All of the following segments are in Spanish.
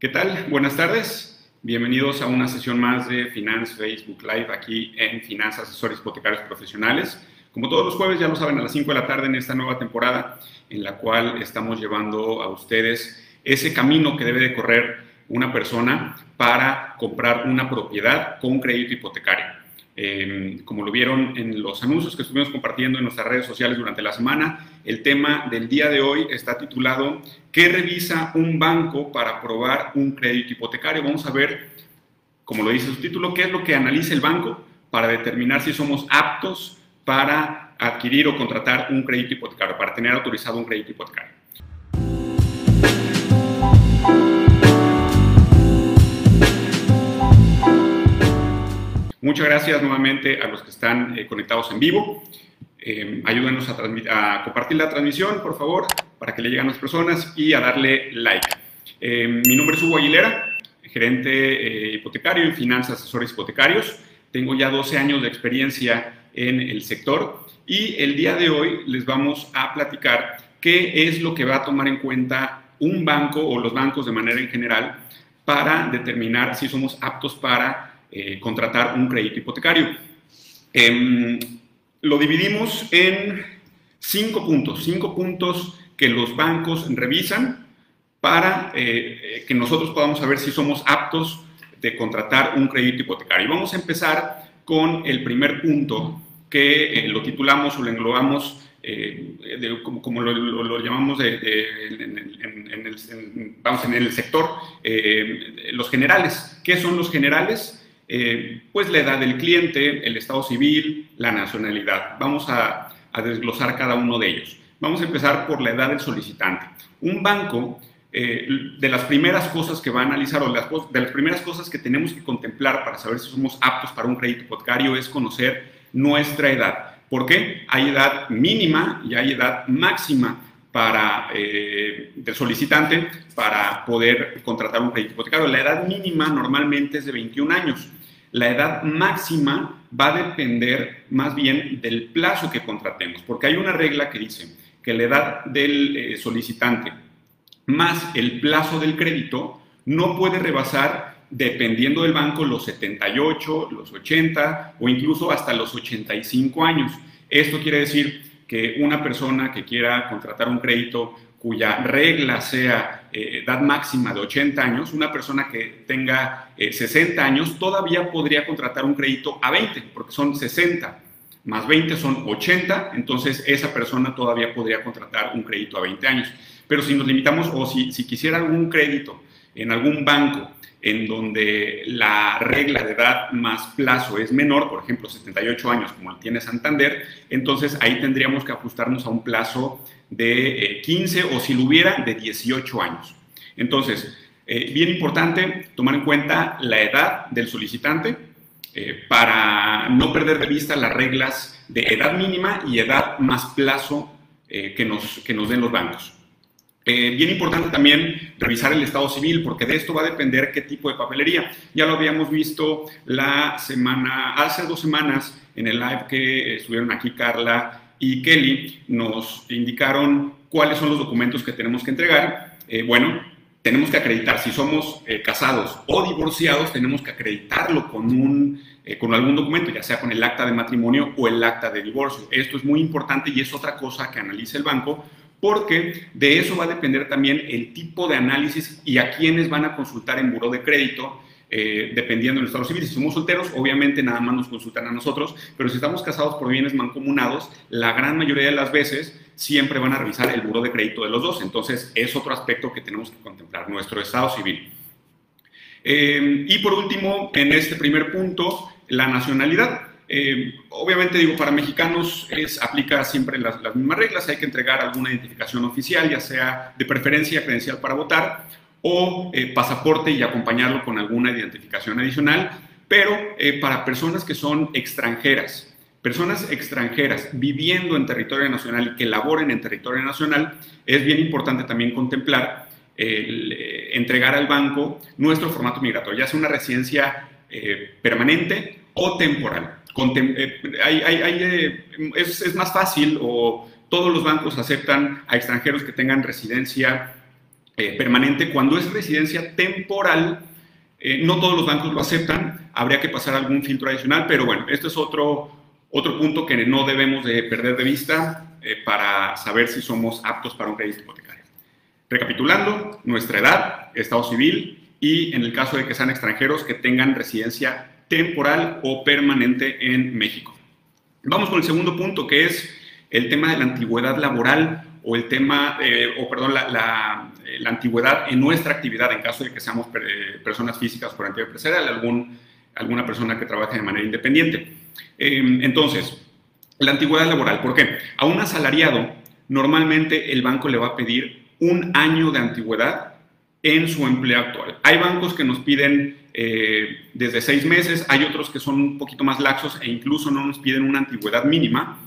¿Qué tal? Buenas tardes. Bienvenidos a una sesión más de Finance Facebook Live aquí en Finanzas Asesores Hipotecarios Profesionales. Como todos los jueves, ya lo saben, a las 5 de la tarde en esta nueva temporada en la cual estamos llevando a ustedes ese camino que debe de correr una persona para comprar una propiedad con crédito hipotecario. Em, como lo vieron en los anuncios que estuvimos compartiendo en nuestras redes sociales durante la semana, el tema del día de hoy está titulado ¿Qué revisa un banco para aprobar un crédito hipotecario? Vamos a ver, como lo dice su título, qué es lo que analiza el banco para determinar si somos aptos para adquirir o contratar un crédito hipotecario, para tener autorizado un crédito hipotecario. Muchas gracias nuevamente a los que están eh, conectados en vivo. Eh, ayúdenos a, compartir la transmisión, por favor, para que le lleguen a las personas y a darle like. Eh, mi nombre es Hugo Aguilera, gerente hipotecario en finanzas, asesores hipotecarios. Tengo ya 12 años de experiencia en el sector y el día de hoy les vamos a platicar qué es lo que va a tomar en cuenta un banco o los bancos de manera en general para determinar si somos aptos para eh, contratar un crédito hipotecario. Em, lo dividimos en cinco puntos, cinco puntos que los bancos revisan para eh, que nosotros podamos saber si somos aptos de contratar un crédito hipotecario. Vamos a empezar con el primer punto que eh, lo titulamos o lo englobamos como, lo, llamamos en, el, vamos, en el sector, los generales. ¿Qué son los generales? Eh, pues la edad del cliente, el estado civil, la nacionalidad. Vamos a, desglosar cada uno de ellos. Vamos a empezar por la edad del solicitante. Un banco, eh, de las primeras cosas que va a analizar o de las primeras cosas que tenemos que contemplar para saber si somos aptos para un crédito hipotecario es conocer nuestra edad. ¿Por qué? Hay edad mínima y hay edad máxima para eh, del solicitante para poder contratar un crédito hipotecario. La edad mínima normalmente es de 21 años. La edad máxima va a depender más bien del plazo que contratemos, porque hay una regla que dice que la edad del eh, solicitante más el plazo del crédito no puede rebasar, dependiendo del banco, los 78, los 80 o incluso hasta los 85 años. Esto quiere decir que una persona que quiera contratar un crédito cuya regla sea eh, edad máxima de 80 años, una persona que tenga 60 eh, años todavía podría contratar un crédito a 20, porque son 60 más 20 son 80, entonces esa persona todavía podría contratar un crédito a 20 años. Pero si nos limitamos o si, si quisiera algún crédito en algún banco en donde la regla de edad más plazo es menor, por ejemplo 78 años como tiene Santander, entonces ahí tendríamos que ajustarnos a un plazo de 15 eh, o si lo hubiera de 18 años. Entonces, eh, bien importante tomar en cuenta la edad del solicitante eh, para no perder de vista las reglas de edad mínima y edad más plazo que, nos, que nos den los bancos. Eh, bien importante también revisar el estado civil, porque de esto va a depender qué tipo de papelería. Ya lo habíamos visto la semana, hace dos semanas, en el live que estuvieron aquí Carla y Kelly, nos indicaron cuáles son los documentos que tenemos que entregar. Eh, bueno, tenemos que acreditar si somos eh, casados o divorciados, tenemos que acreditarlo con, un, con algún documento, ya sea con el acta de matrimonio o el acta de divorcio. Esto es muy importante y es otra cosa que analiza el banco porque de eso va a depender también el tipo de análisis y a quiénes van a consultar en buró de crédito, eh, dependiendo del estado civil. Si somos solteros, obviamente nada más nos consultan a nosotros, pero si estamos casados por bienes mancomunados, la gran mayoría de las veces siempre van a revisar el buró de crédito de los dos. Entonces, es otro aspecto que tenemos que contemplar, nuestro estado civil. Eh, y por último, en este primer punto, la nacionalidad. Eh, obviamente, digo, para mexicanos es, aplica siempre las, mismas reglas, hay que entregar alguna identificación oficial, ya sea de preferencia credencial para votar o eh, pasaporte y acompañarlo con alguna identificación adicional, pero eh, para personas que son extranjeras, personas extranjeras viviendo en territorio nacional y que laboren en territorio nacional, es bien importante también contemplar entregar al banco nuestro formato migratorio, ya sea una residencia permanente o temporal. Eh, eh, es, más fácil o todos los bancos aceptan a extranjeros que tengan residencia eh, permanente. Cuando es residencia temporal, no todos los bancos lo aceptan, habría que pasar algún filtro adicional, pero bueno, este es otro, otro punto que no debemos de perder de vista para saber si somos aptos para un crédito hipotecario. Recapitulando, nuestra edad, estado civil y en el caso de que sean extranjeros que tengan residencia temporal o permanente en México. Vamos con el segundo punto, que es el tema de la antigüedad laboral o el tema, eh, o perdón, la, la, antigüedad en nuestra actividad en caso de que seamos eh, personas físicas por actividad empresarial, algún, alguna persona que trabaje de manera independiente. Em, entonces, la antigüedad laboral, ¿por qué? A un asalariado, normalmente el banco le va a pedir un año de antigüedad en su empleo actual. Hay bancos que nos piden eh, desde seis meses, hay otros que son un poquito más laxos e incluso no nos piden una antigüedad mínima,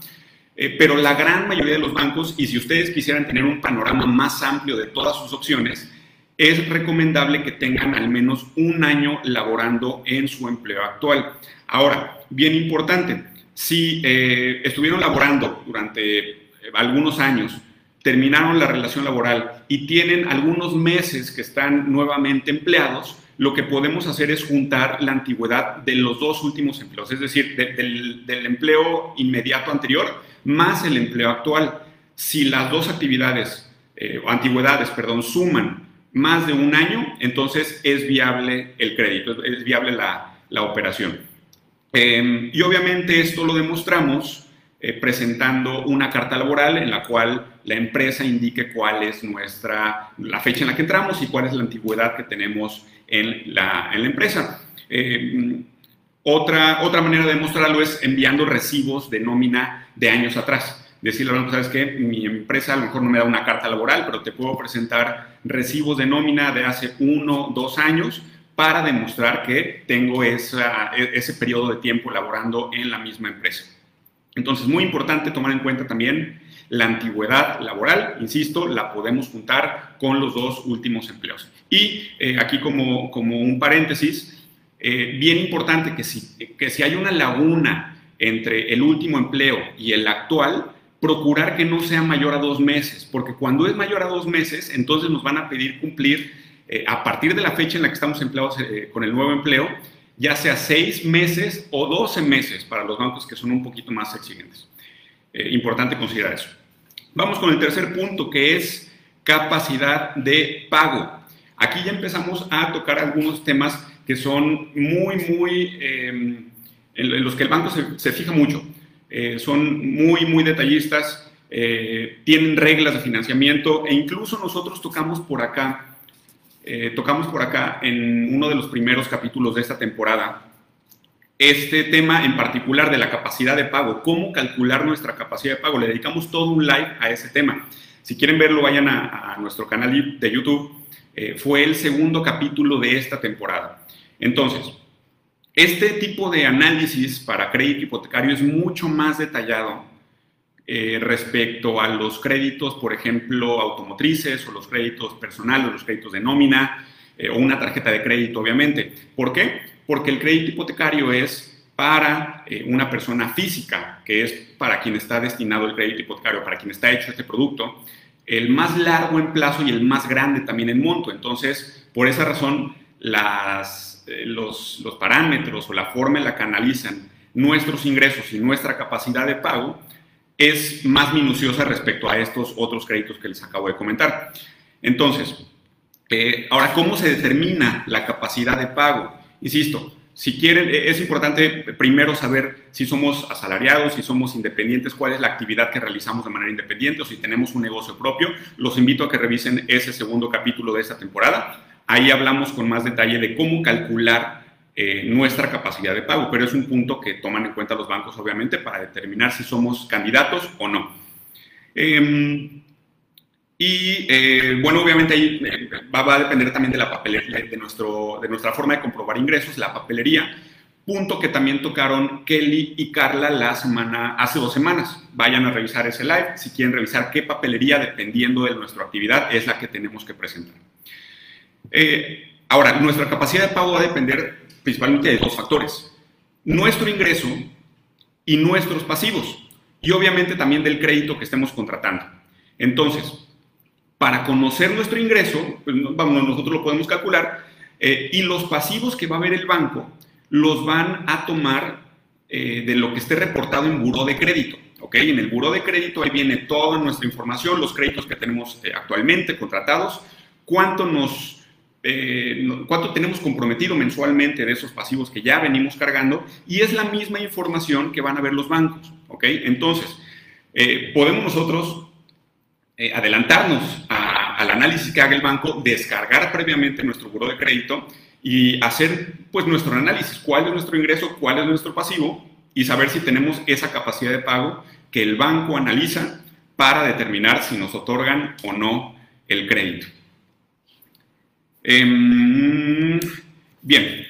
eh, pero la gran mayoría de los bancos, y si ustedes quisieran tener un panorama más amplio de todas sus opciones, es recomendable que tengan al menos un año laborando en su empleo actual. Ahora, bien importante, si eh, estuvieron laborando durante algunos años, terminaron la relación laboral y tienen algunos meses que están nuevamente empleados, lo que podemos hacer es juntar la antigüedad de los dos últimos empleos, es decir, del, empleo inmediato anterior más el empleo actual. Si las dos actividades eh, antigüedades, perdón, suman más de un año, entonces es viable el crédito, es viable la, operación. Em, y obviamente esto lo demostramos eh, presentando una carta laboral en la cual la empresa indique cuál es nuestra, la fecha en la que entramos y cuál es la antigüedad que tenemos en la, en la empresa. Eh, otra, otra manera de demostrarlo es enviando recibos de nómina de años atrás. Decirle, bueno, sabes que mi empresa a lo mejor no me da una carta laboral, pero te puedo presentar recibos de nómina de hace uno, dos años para demostrar que tengo esa, ese periodo de tiempo laborando en la misma empresa. Entonces, muy importante tomar en cuenta también la antigüedad laboral, insisto, la podemos juntar con los dos últimos empleos. Y eh, aquí como, como un paréntesis, eh, bien importante que si, que si hay una laguna entre el último empleo y el actual, procurar que no sea mayor a dos meses, porque cuando es mayor a dos meses, entonces nos van a pedir cumplir eh, a partir de la fecha en la que estamos empleados con el nuevo empleo, ya sea seis meses o doce meses para los bancos que son un poquito más exigentes. Importante considerar eso. Vamos con el tercer punto, que es capacidad de pago. Aquí ya empezamos a tocar algunos temas que son muy, muy, em, en los que el banco se, fija mucho. Eh, son muy, muy detallistas, eh, tienen reglas de financiamiento e incluso nosotros tocamos por acá, eh, tocamos por acá en uno de los primeros capítulos de esta temporada, este tema en particular de la capacidad de pago, cómo calcular nuestra capacidad de pago. Le dedicamos todo un live a ese tema. Si quieren verlo, vayan a, nuestro canal de YouTube. Eh, fue el segundo capítulo de esta temporada. Entonces, este tipo de análisis para crédito hipotecario es mucho más detallado eh, respecto a los créditos, por ejemplo, automotrices o los créditos personales, los créditos de nómina eh, o una tarjeta de crédito, obviamente. ¿Por qué? Porque el crédito hipotecario es para eh, una persona física, que es para quien está destinado el crédito hipotecario, para quien está hecho este producto, el más largo en plazo y el más grande también en monto. Entonces, por esa razón, eh, los, los, parámetros o la forma en la que analizan nuestros ingresos y nuestra capacidad de pago es más minuciosa respecto a estos otros créditos que les acabo de comentar. Entonces, eh, ahora, ¿cómo se determina la capacidad de pago? Insisto, si quieren, e, es importante primero saber si somos asalariados, si somos independientes, cuál es la actividad que realizamos de manera independiente o si tenemos un negocio propio. Los invito a que revisen ese segundo capítulo de esta temporada. Ahí hablamos con más detalle de cómo calcular eh, nuestra capacidad de pago, pero es un punto que toman en cuenta los bancos, obviamente, para determinar si somos candidatos o no. Em, y eh, bueno, obviamente ahí eh, va, a depender también de la papelería, de, nuestro, de nuestra forma de comprobar ingresos, la papelería, punto que también tocaron Kelly y Carla la semana, hace dos semanas. Vayan a revisar ese live si quieren revisar qué papelería, dependiendo de nuestra actividad, es la que tenemos que presentar. Eh, ahora, nuestra capacidad de pago va a depender principalmente de dos factores. Nuestro ingreso y nuestros pasivos. Y obviamente también del crédito que estemos contratando. Entonces, para conocer nuestro ingreso, pues, vamos, nosotros lo podemos calcular, eh, y los pasivos que va a ver el banco los van a tomar eh, de lo que esté reportado en buró de crédito. ¿ok? En el buró de crédito ahí viene toda nuestra información, los créditos que tenemos eh, actualmente contratados, cuánto nos... cuánto tenemos comprometido mensualmente de esos pasivos que ya venimos cargando y es la misma información que van a ver los bancos, ¿ok? Entonces, podemos nosotros adelantarnos al análisis que haga el banco, descargar previamente nuestro buro de crédito y hacer pues nuestro análisis, cuál es nuestro ingreso, cuál es nuestro pasivo y saber si tenemos esa capacidad de pago que el banco analiza para determinar si nos otorgan o no el crédito. Em, bien,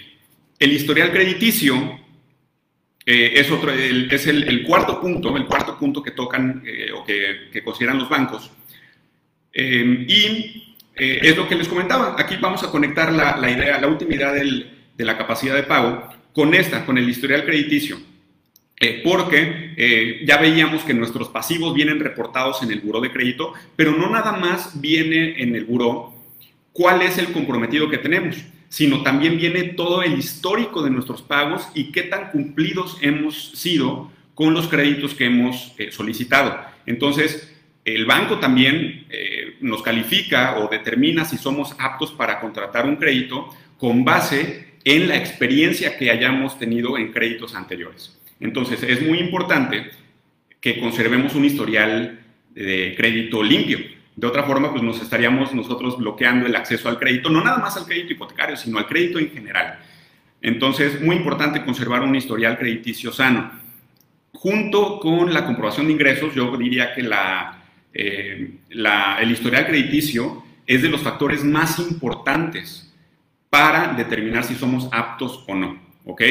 el historial crediticio eh, es, el, cuarto punto, el cuarto punto que tocan eh, o que, consideran los bancos. Em, y eh, es lo que les comentaba. Aquí vamos a conectar la, idea, la última idea de la capacidad de pago con esta, con el historial crediticio. Porque ya veíamos que nuestros pasivos vienen reportados en el buró de crédito, pero no nada más viene en el buró cuál es el comprometido que tenemos, sino también viene todo el histórico de nuestros pagos y qué tan cumplidos hemos sido con los créditos que hemos solicitado. Entonces, el banco también eh, nos califica o determina si somos aptos para contratar un crédito con base en la experiencia que hayamos tenido en créditos anteriores. Entonces, es muy importante que conservemos un historial de crédito limpio. De otra forma, pues nos estaríamos nosotros bloqueando el acceso al crédito, no nada más al crédito hipotecario, sino al crédito en general. Entonces, muy importante conservar un historial crediticio sano. Junto con la comprobación de ingresos, yo diría que la, eh, el historial crediticio es de los factores más importantes para determinar si somos aptos o no, ¿ok?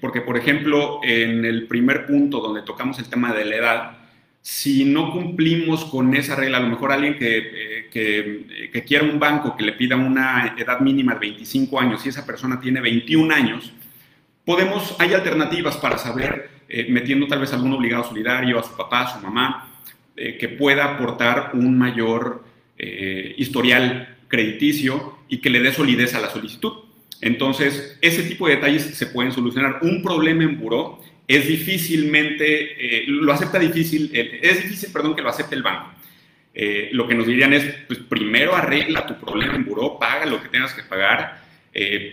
Porque, por ejemplo, en el primer punto donde tocamos el tema de la edad, si no cumplimos con esa regla, a lo mejor alguien que, eh, que, que, quiera un banco que le pida una edad mínima de 25 años y esa persona tiene 21 años, podemos, hay alternativas para saber, eh, metiendo tal vez algún obligado solidario a su papá, a su mamá, eh, que pueda aportar un mayor eh, historial crediticio y que le dé solidez a la solicitud. Entonces, ese tipo de detalles se pueden solucionar. Un problema en buró es difícilmente, eh, lo acepta difícil, es difícil, perdón, que lo acepte el banco. lo que nos dirían es, pues primero arregla tu problema en buró, paga lo que tengas que pagar,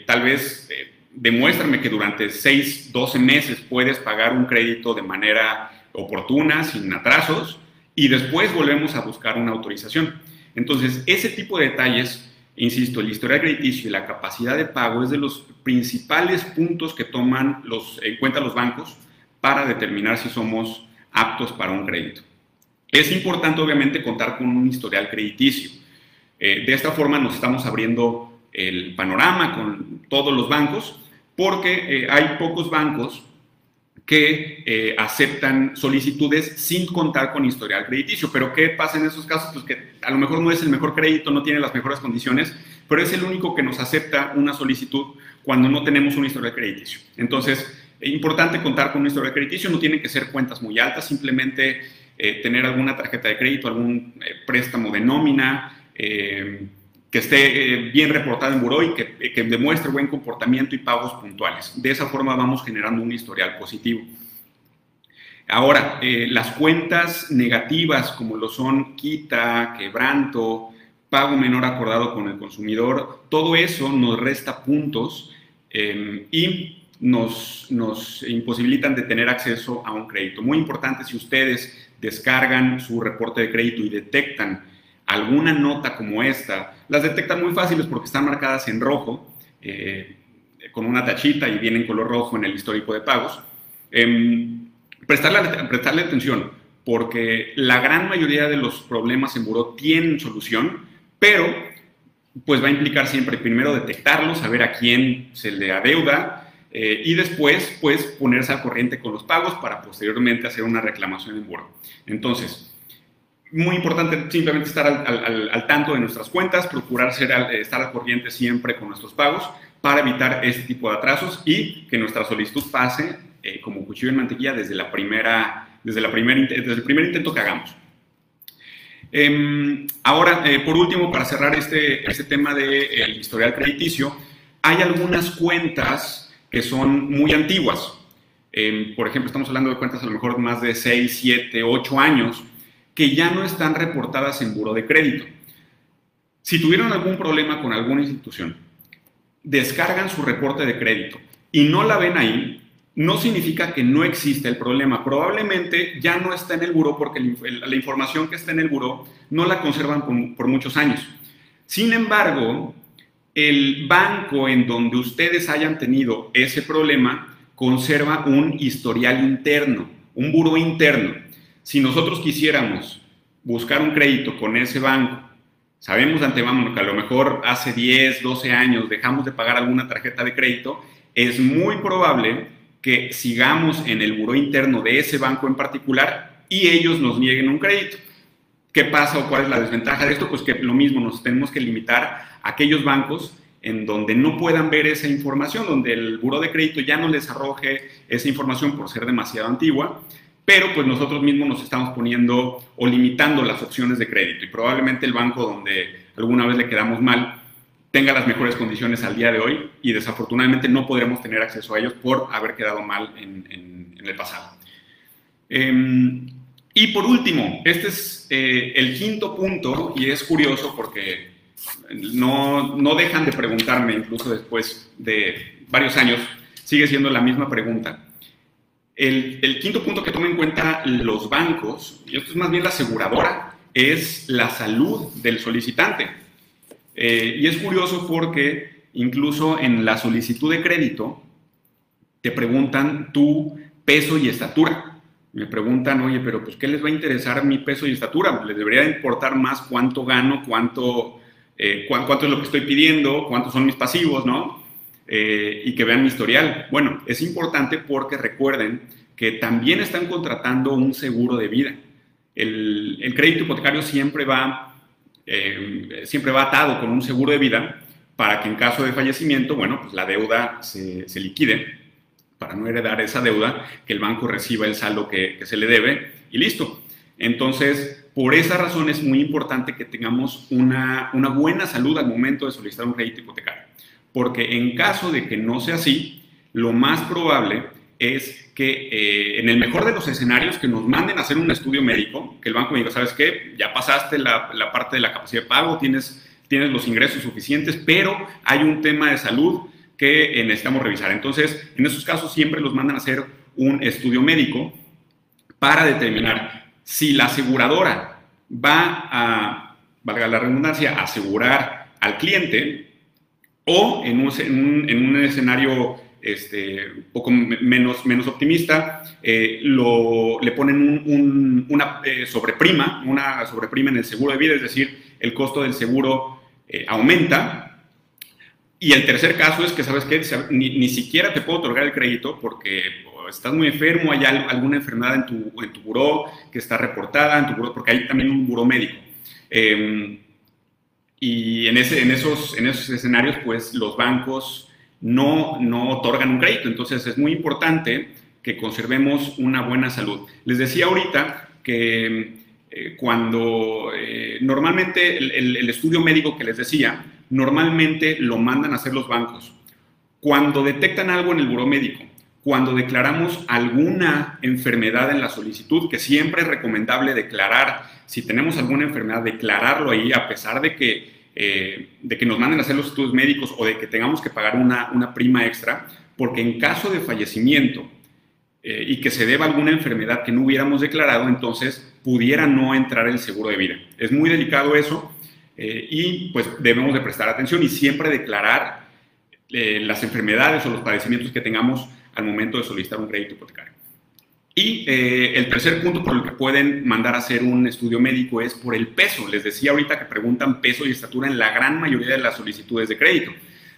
tal vez demuéstrame que durante 6, 12 meses puedes pagar un crédito de manera oportuna, sin atrasos, y después volvemos a buscar una autorización. Entonces, ese tipo de detalles, insisto, el historial crediticio y la capacidad de pago es de los principales puntos que toman los, en cuenta los bancos para determinar si somos aptos para un crédito. Es importante, obviamente, contar con un historial crediticio. Eh, de esta forma nos estamos abriendo el panorama con todos los bancos, porque eh, hay pocos bancos que eh, aceptan solicitudes sin contar con historial crediticio. Pero ¿qué pasa en esos casos? Pues que a lo mejor no es el mejor crédito, no tiene las mejores condiciones, pero es el único que nos acepta una solicitud cuando no tenemos un historial crediticio. Entonces, es importante contar con un historial crediticio, no tienen que ser cuentas muy altas, simplemente eh, tener alguna tarjeta de crédito, algún eh, préstamo de nómina, que esté eh, bien reportado en buró y que, demuestre buen comportamiento y pagos puntuales. De esa forma vamos generando un historial positivo. Ahora, eh, las cuentas negativas como lo son quita, quebranto, pago menor acordado con el consumidor, todo eso nos resta puntos y nos, nos imposibilitan de tener acceso a un crédito. Muy importante si ustedes descargan su reporte de crédito y detectan alguna nota como esta, las detectan muy fáciles porque están marcadas en rojo, eh, con una tachita y vienen color rojo en el histórico de pagos. Em, prestarle, prestarle atención, porque la gran mayoría de los problemas en buró tienen solución, pero pues va a implicar siempre primero detectarlo, saber a quién se le adeuda eh, y después pues ponerse al corriente con los pagos para posteriormente hacer una reclamación en buró. Entonces, muy importante simplemente estar al, tanto de nuestras cuentas, procurar ser, estar al corriente siempre con nuestros pagos para evitar este tipo de atrasos y que nuestra solicitud pase eh, como cuchillo en mantequilla desde, la primera, desde, la primera, desde el primer intento que hagamos. Em, ahora, eh, por último, para cerrar este, este tema del historial crediticio, hay algunas cuentas que son muy antiguas. Em, por ejemplo, estamos hablando de cuentas a lo mejor más de 6, 7, 8 años, que ya no están reportadas en buro de crédito. Si tuvieron algún problema con alguna institución, descargan su reporte de crédito y no la ven ahí, no significa que no existe el problema. Probablemente ya no está en el buro porque la información que está en el buro no la conservan por, muchos años. Sin embargo, el banco en donde ustedes hayan tenido ese problema conserva un historial interno, un buro interno. Si nosotros quisiéramos buscar un crédito con ese banco, sabemos de antemano que a lo mejor hace 10, 12 años dejamos de pagar alguna tarjeta de crédito, es muy probable que sigamos en el buró interno de ese banco en particular y ellos nos nieguen un crédito. ¿Qué pasa o cuál es la desventaja de esto? Pues que lo mismo, nos tenemos que limitar a aquellos bancos en donde no puedan ver esa información, donde el buró de crédito ya no les arroje esa información por ser demasiado antigua, pero pues nosotros mismos nos estamos poniendo o limitando las opciones de crédito y probablemente el banco donde alguna vez le quedamos mal tenga las mejores condiciones al día de hoy y desafortunadamente no podremos tener acceso a ellos por haber quedado mal en, el pasado. Em, y por último, este es eh, el quinto punto y es curioso porque no, no dejan de preguntarme, incluso después de varios años, sigue siendo la misma pregunta. El, quinto punto que toma en cuenta los bancos, y esto es más bien la aseguradora, es la salud del solicitante. Eh, y es curioso porque incluso en la solicitud de crédito te preguntan tu peso y estatura. Me preguntan, oye, pero pues ¿qué les va a interesar mi peso y estatura? Les debería importar más cuánto gano, cuánto, eh, cuánto es lo que estoy pidiendo, cuántos son mis pasivos, ¿no? Eh, y que vean mi historial. Bueno, es importante porque recuerden que también están contratando un seguro de vida. El, el crédito hipotecario siempre va eh, siempre va atado con un seguro de vida para que en caso de fallecimiento, bueno, pues la deuda se, liquide para no heredar esa deuda, que el banco reciba el saldo que, se le debe y listo. Entonces, por esa razón es muy importante que tengamos una, una buena salud al momento de solicitar un crédito hipotecario, porque en caso de que no sea así, lo más probable es que eh, en el mejor de los escenarios que nos manden a hacer un estudio médico, que el banco me diga, ¿sabes qué? Ya pasaste la, parte de la capacidad de pago, tienes, tienes los ingresos suficientes, pero hay un tema de salud que eh, necesitamos revisar. Entonces, en esos casos siempre los mandan a hacer un estudio médico para determinar si la aseguradora va a, valga la redundancia, asegurar al cliente o en un, en un escenario este, un poco menos, menos optimista, eh, lo, le ponen una eh, sobreprima, una sobreprima en el seguro de vida, es decir, el costo del seguro aumenta. Y el tercer caso es que, ¿sabes qué? Ni, siquiera te puedo otorgar el crédito porque estás muy enfermo, hay alguna enfermedad en tu, en tu buró que está reportada, en tu buró, porque hay también un buró médico. Em, y en, ese, en, esos, en esos escenarios, pues los bancos no, no otorgan un crédito. Entonces es muy importante que conservemos una buena salud. Les decía ahorita que eh, cuando eh, normalmente el, estudio médico que les decía, normalmente lo mandan a hacer los bancos. Cuando detectan algo en el buro médico, cuando declaramos alguna enfermedad en la solicitud, que siempre es recomendable declarar, si tenemos alguna enfermedad, declararlo ahí, a pesar de que eh, de que nos manden a hacer los estudios médicos o de que tengamos que pagar una, una prima extra, porque en caso de fallecimiento eh, y que se deba alguna enfermedad que no hubiéramos declarado, entonces pudiera no entrar el seguro de vida. Es muy delicado eso eh, y pues debemos de prestar atención y siempre declarar las enfermedades o los padecimientos que tengamos al momento de solicitar un crédito hipotecario. Y eh, el tercer punto por el que pueden mandar a hacer un estudio médico es por el peso. Les decía ahorita que preguntan peso y estatura en la gran mayoría de las solicitudes de crédito.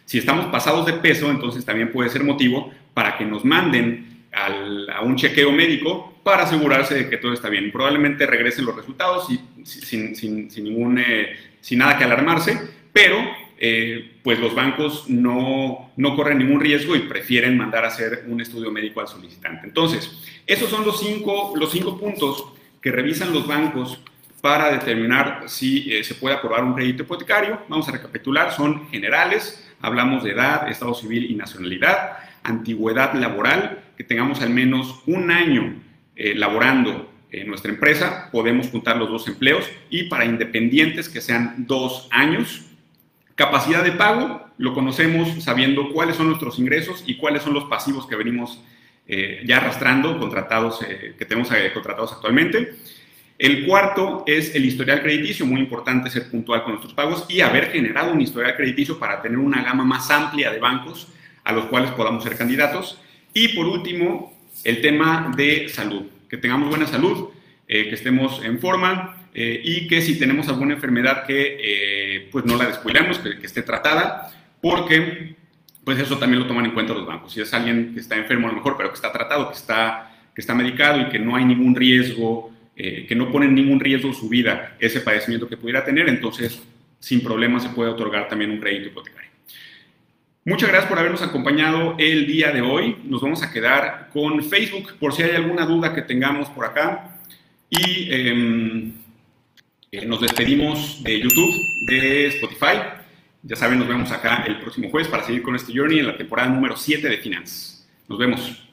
Si estamos pasados de peso, entonces también puede ser motivo para que nos manden a un chequeo médico para asegurarse de que todo está bien. Probablemente regresen los resultados y, sin, sin, sin, ningún, eh, sin nada que alarmarse, pero eh, pues los bancos no, no, corren ningún riesgo y prefieren mandar a hacer un estudio médico al solicitante. Entonces, esos son los cinco, los cinco puntos que revisan los bancos para determinar si eh, se puede aprobar un crédito hipotecario. Vamos a recapitular, son generales, hablamos de edad, estado civil y nacionalidad, antigüedad laboral, que tengamos al menos un año eh, laborando en nuestra empresa, podemos juntar los dos empleos y para independientes que sean dos años. Capacidad de pago, lo conocemos sabiendo cuáles son nuestros ingresos y cuáles son los pasivos que venimos eh, ya arrastrando, contratados, que tenemos contratados actualmente. El cuarto es el historial crediticio, muy importante ser puntual con nuestros pagos y haber generado un historial crediticio para tener una gama más amplia de bancos a los cuales podamos ser candidatos. Y por último, el tema de salud, que tengamos buena salud, eh, que estemos en forma eh, y que si tenemos alguna enfermedad que eh, pues no la descuidemos, que, esté tratada, porque pues eso también lo toman en cuenta los bancos. Si es alguien que está enfermo a lo mejor, pero que está tratado, que está, que está medicado y que no hay ningún riesgo que no ponen ningún riesgo su vida ese padecimiento que pudiera tener, entonces sin problema se puede otorgar también un crédito hipotecario. Muchas gracias por habernos acompañado el día de hoy. Nos vamos a quedar con Facebook por si hay alguna duda que tengamos por acá. Y em, eh, nos despedimos de YouTube, de Spotify. Ya saben, nos vemos acá el próximo jueves para seguir con este journey en la temporada número 7 de Finanzas. Nos vemos.